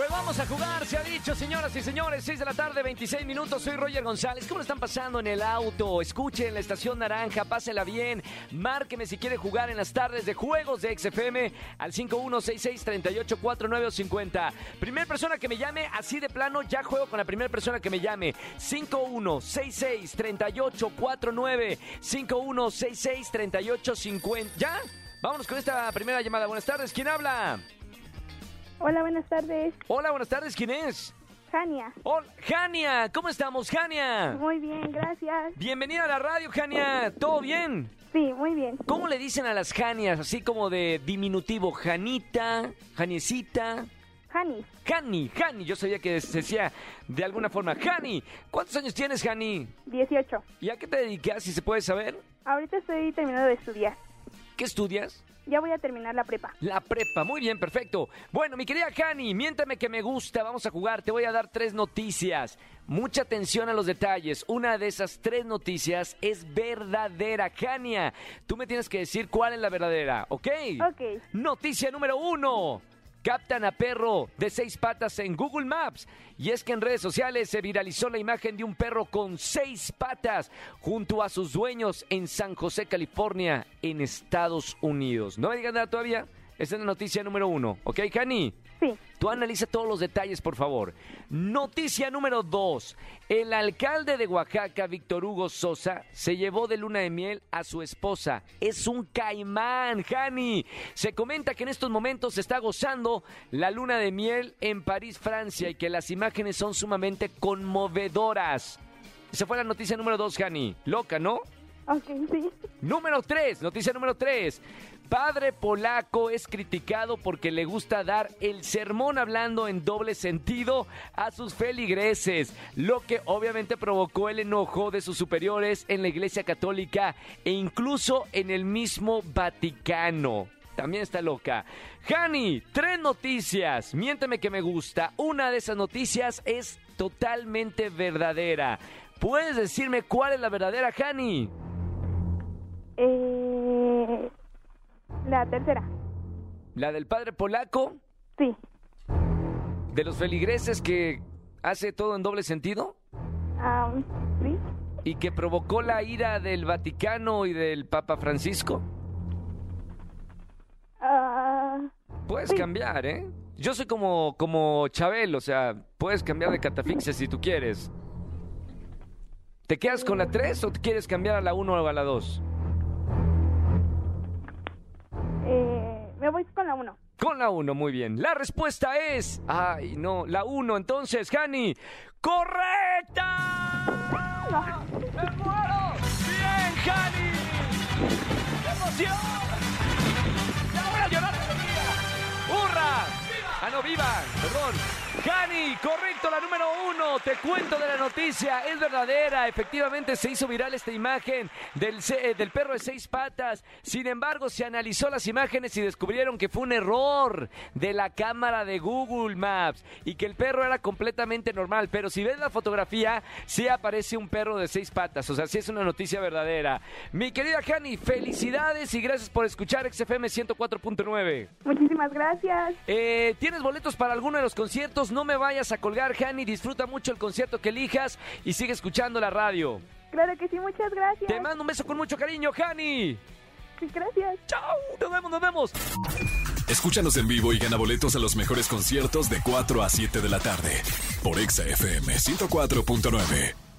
Pues vamos a jugar, se ha dicho, señoras y señores, 6 de la tarde, 26 minutos, soy Roger González. ¿Cómo están pasando en el auto? Escuchen la estación naranja, pásela bien, márqueme si quiere jugar en las tardes de juegos de XFM al 5166-384950. Primer persona que me llame, así de plano, ya juego con la primera persona que me llame. 5166-3849, 5166-3850. ¿Ya? Vámonos con esta primera llamada. Buenas tardes, ¿quién habla? Hola, buenas tardes. Hola, buenas tardes, ¿quién es? Jania. Hola, Jania, ¿cómo estamos, Jania? Muy bien, gracias. Bienvenida a la radio, Jania. ¿Todo bien? Sí, muy bien. ¿Cómo le dicen a las Janias? Así como de diminutivo, Janita, Janiecita. Jani, Jani, Jani, yo sabía que se decía de alguna forma. Jani, ¿cuántos años tienes, Jani? 18. ¿Y a qué te dedicas, si se puede saber? Ahorita estoy terminando de estudiar. ¿Qué estudias? Ya voy a terminar la prepa. La prepa, muy bien, perfecto. Bueno, mi querida Jani, miéntame que me gusta, vamos a jugar, te voy a dar tres noticias. Mucha atención a los detalles. Una de esas tres noticias es verdadera. Jania, tú me tienes que decir cuál es la verdadera, ¿ok? Ok. Noticia número uno. Captan a perro de seis patas en Google Maps. Y es que en redes sociales se viralizó la imagen de un perro con seis patas junto a sus dueños en San José, California, en Estados Unidos. ¿No me digan nada todavía? Esa es la noticia número uno. ¿Ok, Jani? Sí. Tú analiza todos los detalles, por favor. Noticia número dos. El alcalde de Oaxaca, Víctor Hugo Sosa, se llevó de luna de miel a su esposa. Es un caimán, Jani. Se comenta que en estos momentos se está gozando la luna de miel en París, Francia, y que las imágenes son sumamente conmovedoras. Esa fue la noticia número dos, Jani. Loca, ¿no? Ok, sí. Número 3, noticia número 3. Padre polaco es criticado porque le gusta dar el sermón hablando en doble sentido a sus feligreses, lo que obviamente provocó el enojo de sus superiores en la Iglesia Católica e incluso en el mismo Vaticano. También está loca. Jani, tres noticias. Miénteme que me gusta. Una de esas noticias es totalmente verdadera. ¿Puedes decirme cuál es la verdadera, Jani? Eh, la tercera. ¿La del padre polaco? Sí. ¿De los feligreses que hace todo en doble sentido? Ah, sí. ¿Y que provocó la ira del Vaticano y del Papa Francisco? Ah, Puedes Sí. cambiar, ¿eh? Yo soy como, como Chabel, o sea, puedes cambiar de catafixia si tú quieres. ¿Te quedas con la 3 o te quieres cambiar a la 1 o a la 2? Me voy con la uno. Con la 1, muy bien. La respuesta es... Ay, no, la 1. Entonces, Jani, ¡correcta! ¡Me muero! ¡Bien, Jani! ¡Qué emoción! ¡Ya voy a llorar de! ¡Hurra! ¡Ah, no, viva! Perdón. Jani, correcto, la número uno. Te cuento de la noticia. Es verdadera. Efectivamente se hizo viral esta imagen del, eh, del perro de seis patas. Sin embargo, se analizó las imágenes y descubrieron que fue un error de la cámara de Google Maps y que el perro era completamente normal. Pero si ves la fotografía, sí aparece un perro de seis patas. O sea, sí es una noticia verdadera. Mi querida Jani, felicidades y gracias por escuchar XFM 104.9. Muchísimas gracias. Eh, ¿Tienes boletos para alguno de los conciertos? No me vayas a colgar, Jani. Disfruta mucho el concierto que elijas y sigue escuchando la radio. Claro que sí, muchas gracias. Te mando un beso con mucho cariño, Jani. Sí, gracias. ¡Chao! ¡Nos vemos, nos vemos! Escúchanos en vivo y gana boletos a los mejores conciertos de 4 a 7 de la tarde por Exa FM 104.9.